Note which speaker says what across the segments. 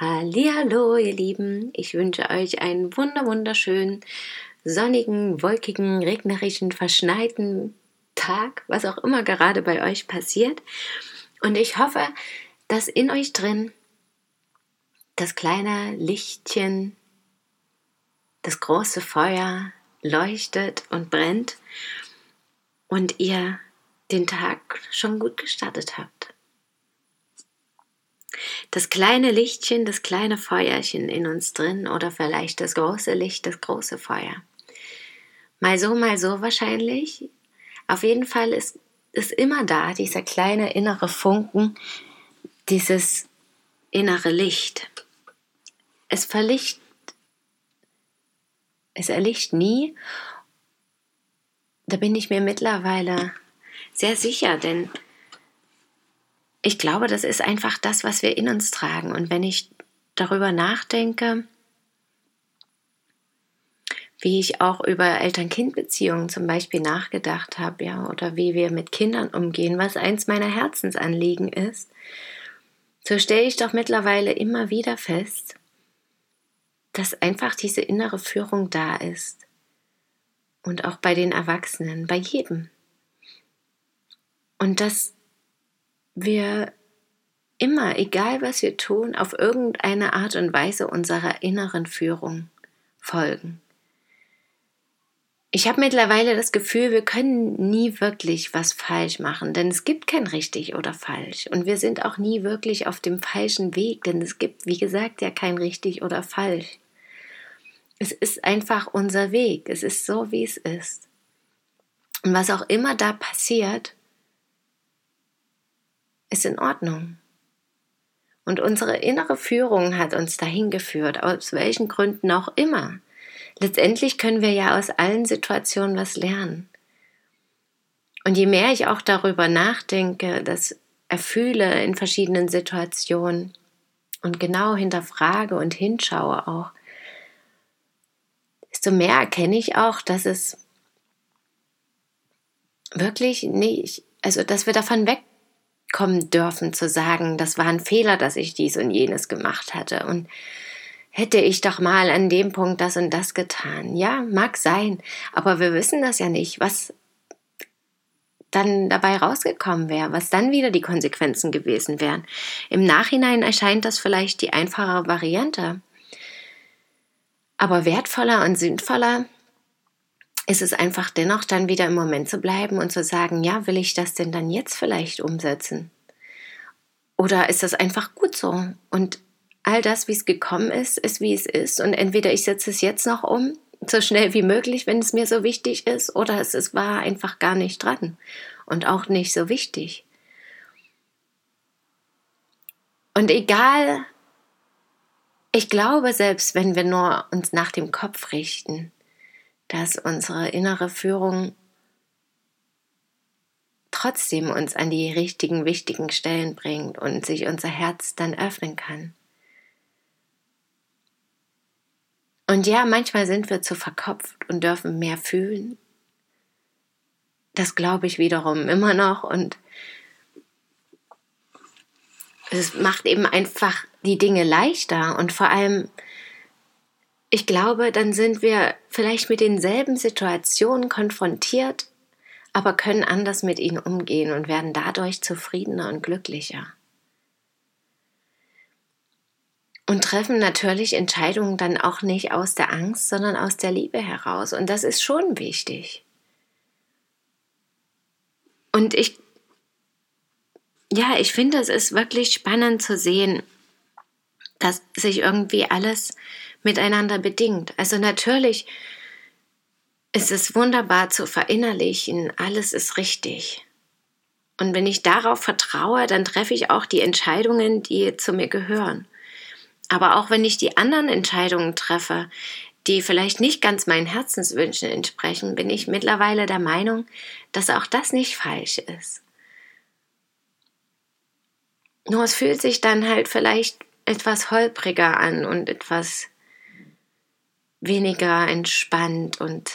Speaker 1: Hallo, ihr Lieben. Ich wünsche euch einen wunder wunderschönen, sonnigen, wolkigen, regnerischen, verschneiten Tag, was auch immer gerade bei euch passiert. Und ich hoffe, dass in euch drin das kleine Lichtchen, das große Feuer leuchtet und brennt und ihr den Tag schon gut gestartet habt das kleine Lichtchen, das kleine Feuerchen in uns drin oder vielleicht das große Licht, das große Feuer. Mal so, mal so wahrscheinlich. Auf jeden Fall ist es immer da, dieser kleine innere Funken, dieses innere Licht. Es verlicht, es erlicht nie. Da bin ich mir mittlerweile sehr sicher, denn ich glaube, das ist einfach das, was wir in uns tragen. Und wenn ich darüber nachdenke, wie ich auch über Eltern-Kind-Beziehungen zum Beispiel nachgedacht habe, ja, oder wie wir mit Kindern umgehen, was eins meiner Herzensanliegen ist, so stelle ich doch mittlerweile immer wieder fest, dass einfach diese innere Führung da ist. Und auch bei den Erwachsenen, bei jedem. Und dass wir immer, egal was wir tun, auf irgendeine Art und Weise unserer inneren Führung folgen. Ich habe mittlerweile das Gefühl, wir können nie wirklich was falsch machen, denn es gibt kein richtig oder falsch. Und wir sind auch nie wirklich auf dem falschen Weg, denn es gibt, wie gesagt, ja kein richtig oder falsch. Es ist einfach unser Weg. Es ist so, wie es ist. Und was auch immer da passiert, ist in Ordnung. Und unsere innere Führung hat uns dahin geführt, aus welchen Gründen auch immer. Letztendlich können wir ja aus allen Situationen was lernen. Und je mehr ich auch darüber nachdenke, das erfühle in verschiedenen Situationen und genau hinterfrage und hinschaue auch, desto mehr erkenne ich auch, dass es wirklich nicht, also dass wir davon weg kommen dürfen zu sagen, das war ein Fehler, dass ich dies und jenes gemacht hatte und hätte ich doch mal an dem Punkt das und das getan. Ja, mag sein, aber wir wissen das ja nicht, was dann dabei rausgekommen wäre, was dann wieder die Konsequenzen gewesen wären. Im Nachhinein erscheint das vielleicht die einfachere Variante. Aber wertvoller und sinnvoller ist es einfach dennoch dann wieder im Moment zu bleiben und zu sagen, ja, will ich das denn dann jetzt vielleicht umsetzen? Oder ist das einfach gut so? Und all das, wie es gekommen ist, ist wie es ist. Und entweder ich setze es jetzt noch um, so schnell wie möglich, wenn es mir so wichtig ist, oder es, es war einfach gar nicht dran und auch nicht so wichtig. Und egal, ich glaube, selbst wenn wir nur uns nach dem Kopf richten, dass unsere innere Führung trotzdem uns an die richtigen, wichtigen Stellen bringt und sich unser Herz dann öffnen kann. Und ja, manchmal sind wir zu verkopft und dürfen mehr fühlen. Das glaube ich wiederum immer noch und es macht eben einfach die Dinge leichter und vor allem ich glaube, dann sind wir vielleicht mit denselben Situationen konfrontiert, aber können anders mit ihnen umgehen und werden dadurch zufriedener und glücklicher. Und treffen natürlich Entscheidungen dann auch nicht aus der Angst, sondern aus der Liebe heraus. Und das ist schon wichtig. Und ich, ja, ich finde, es ist wirklich spannend zu sehen, dass sich irgendwie alles miteinander bedingt. Also natürlich ist es wunderbar zu verinnerlichen, alles ist richtig. Und wenn ich darauf vertraue, dann treffe ich auch die Entscheidungen, die zu mir gehören. Aber auch wenn ich die anderen Entscheidungen treffe, die vielleicht nicht ganz meinen Herzenswünschen entsprechen, bin ich mittlerweile der Meinung, dass auch das nicht falsch ist. Nur es fühlt sich dann halt vielleicht etwas holpriger an und etwas weniger entspannt und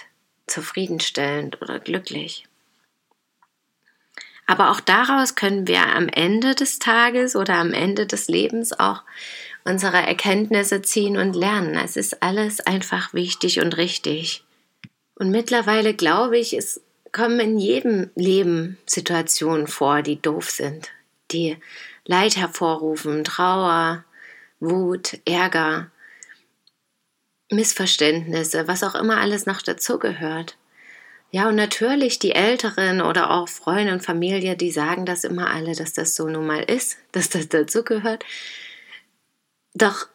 Speaker 1: zufriedenstellend oder glücklich. Aber auch daraus können wir am Ende des Tages oder am Ende des Lebens auch unsere Erkenntnisse ziehen und lernen. Es ist alles einfach wichtig und richtig. Und mittlerweile glaube ich, es kommen in jedem Leben Situationen vor, die doof sind, die Leid hervorrufen, Trauer, Wut, Ärger, Missverständnisse, was auch immer alles noch dazugehört. Ja, und natürlich die Älteren oder auch Freunde und Familie, die sagen das immer alle, dass das so nun mal ist, dass das dazugehört. Doch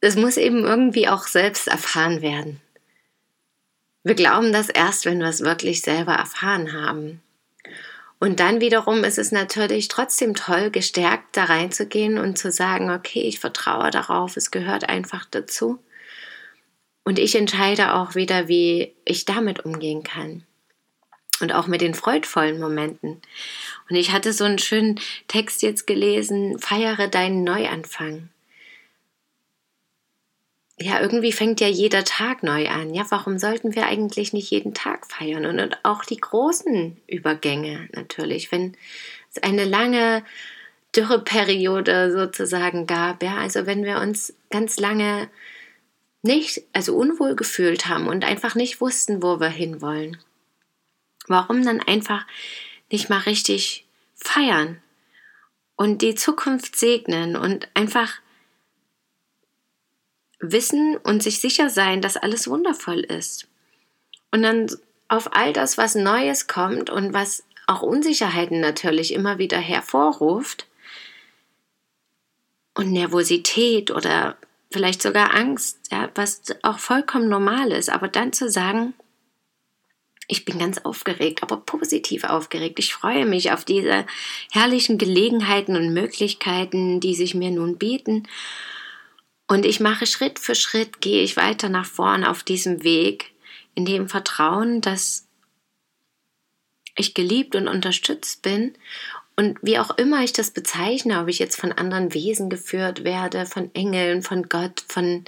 Speaker 1: es muss eben irgendwie auch selbst erfahren werden. Wir glauben das erst, wenn wir es wirklich selber erfahren haben. Und dann wiederum ist es natürlich trotzdem toll, gestärkt da reinzugehen und zu sagen, okay, ich vertraue darauf, es gehört einfach dazu. Und ich entscheide auch wieder, wie ich damit umgehen kann. Und auch mit den freudvollen Momenten. Und ich hatte so einen schönen Text jetzt gelesen, feiere deinen Neuanfang ja, irgendwie fängt ja jeder Tag neu an. Ja, warum sollten wir eigentlich nicht jeden Tag feiern? Und, und auch die großen Übergänge natürlich, wenn es eine lange Dürreperiode sozusagen gab, ja, also wenn wir uns ganz lange nicht, also unwohl gefühlt haben und einfach nicht wussten, wo wir hinwollen. Warum dann einfach nicht mal richtig feiern und die Zukunft segnen und einfach wissen und sich sicher sein, dass alles wundervoll ist. Und dann auf all das, was Neues kommt und was auch Unsicherheiten natürlich immer wieder hervorruft und Nervosität oder vielleicht sogar Angst, ja, was auch vollkommen normal ist, aber dann zu sagen, ich bin ganz aufgeregt, aber positiv aufgeregt. Ich freue mich auf diese herrlichen Gelegenheiten und Möglichkeiten, die sich mir nun bieten und ich mache Schritt für Schritt, gehe ich weiter nach vorn auf diesem Weg, in dem Vertrauen, dass ich geliebt und unterstützt bin. Und wie auch immer ich das bezeichne, ob ich jetzt von anderen Wesen geführt werde, von Engeln, von Gott, von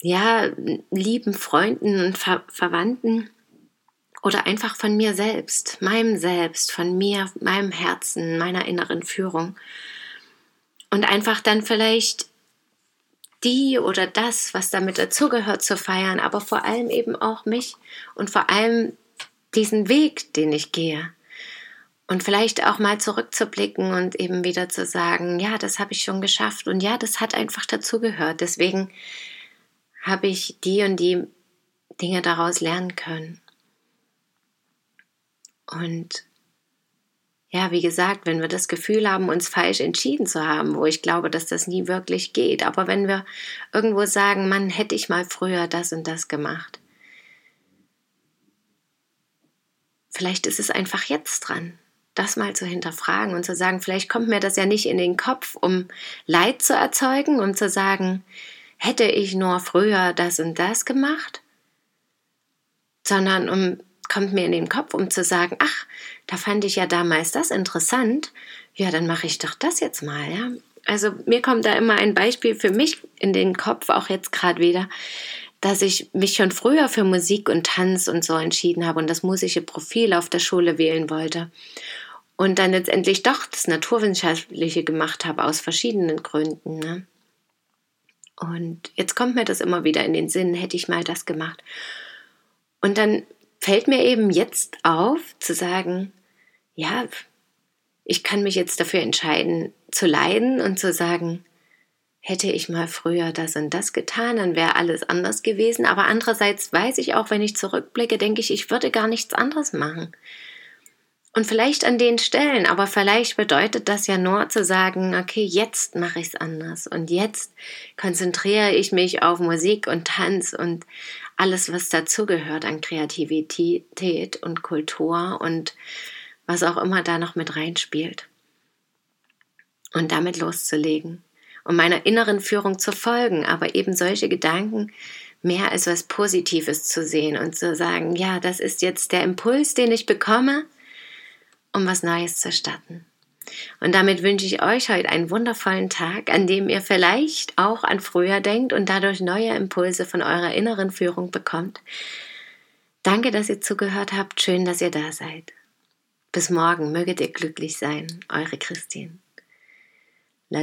Speaker 1: ja, lieben Freunden und Ver Verwandten oder einfach von mir selbst, meinem Selbst, von mir, meinem Herzen, meiner inneren Führung. Und einfach dann vielleicht die oder das, was damit dazugehört, zu feiern, aber vor allem eben auch mich und vor allem diesen Weg, den ich gehe. Und vielleicht auch mal zurückzublicken und eben wieder zu sagen, ja, das habe ich schon geschafft und ja, das hat einfach dazugehört. Deswegen habe ich die und die Dinge daraus lernen können. Und ja, wie gesagt, wenn wir das Gefühl haben, uns falsch entschieden zu haben, wo ich glaube, dass das nie wirklich geht, aber wenn wir irgendwo sagen, man hätte ich mal früher das und das gemacht, vielleicht ist es einfach jetzt dran, das mal zu hinterfragen und zu sagen, vielleicht kommt mir das ja nicht in den Kopf, um Leid zu erzeugen, um zu sagen, hätte ich nur früher das und das gemacht, sondern um kommt mir in den Kopf, um zu sagen, ach, da fand ich ja damals das interessant, ja, dann mache ich doch das jetzt mal, ja. Also mir kommt da immer ein Beispiel für mich in den Kopf, auch jetzt gerade wieder, dass ich mich schon früher für Musik und Tanz und so entschieden habe und das musische Profil auf der Schule wählen wollte. Und dann letztendlich doch das Naturwissenschaftliche gemacht habe aus verschiedenen Gründen. Ne? Und jetzt kommt mir das immer wieder in den Sinn, hätte ich mal das gemacht. Und dann fällt mir eben jetzt auf zu sagen, ja, ich kann mich jetzt dafür entscheiden zu leiden und zu sagen, hätte ich mal früher das und das getan, dann wäre alles anders gewesen. Aber andererseits weiß ich auch, wenn ich zurückblicke, denke ich, ich würde gar nichts anderes machen. Und vielleicht an den Stellen, aber vielleicht bedeutet das ja nur zu sagen, okay, jetzt mache ich es anders und jetzt konzentriere ich mich auf Musik und Tanz und alles, was dazugehört an Kreativität und Kultur und was auch immer da noch mit reinspielt. Und damit loszulegen und meiner inneren Führung zu folgen, aber eben solche Gedanken mehr als was Positives zu sehen und zu sagen, ja, das ist jetzt der Impuls, den ich bekomme um was Neues zu starten. Und damit wünsche ich euch heute einen wundervollen Tag, an dem ihr vielleicht auch an früher denkt und dadurch neue Impulse von eurer inneren Führung bekommt. Danke, dass ihr zugehört habt. Schön, dass ihr da seid. Bis morgen, möget ihr glücklich sein, eure Christine. La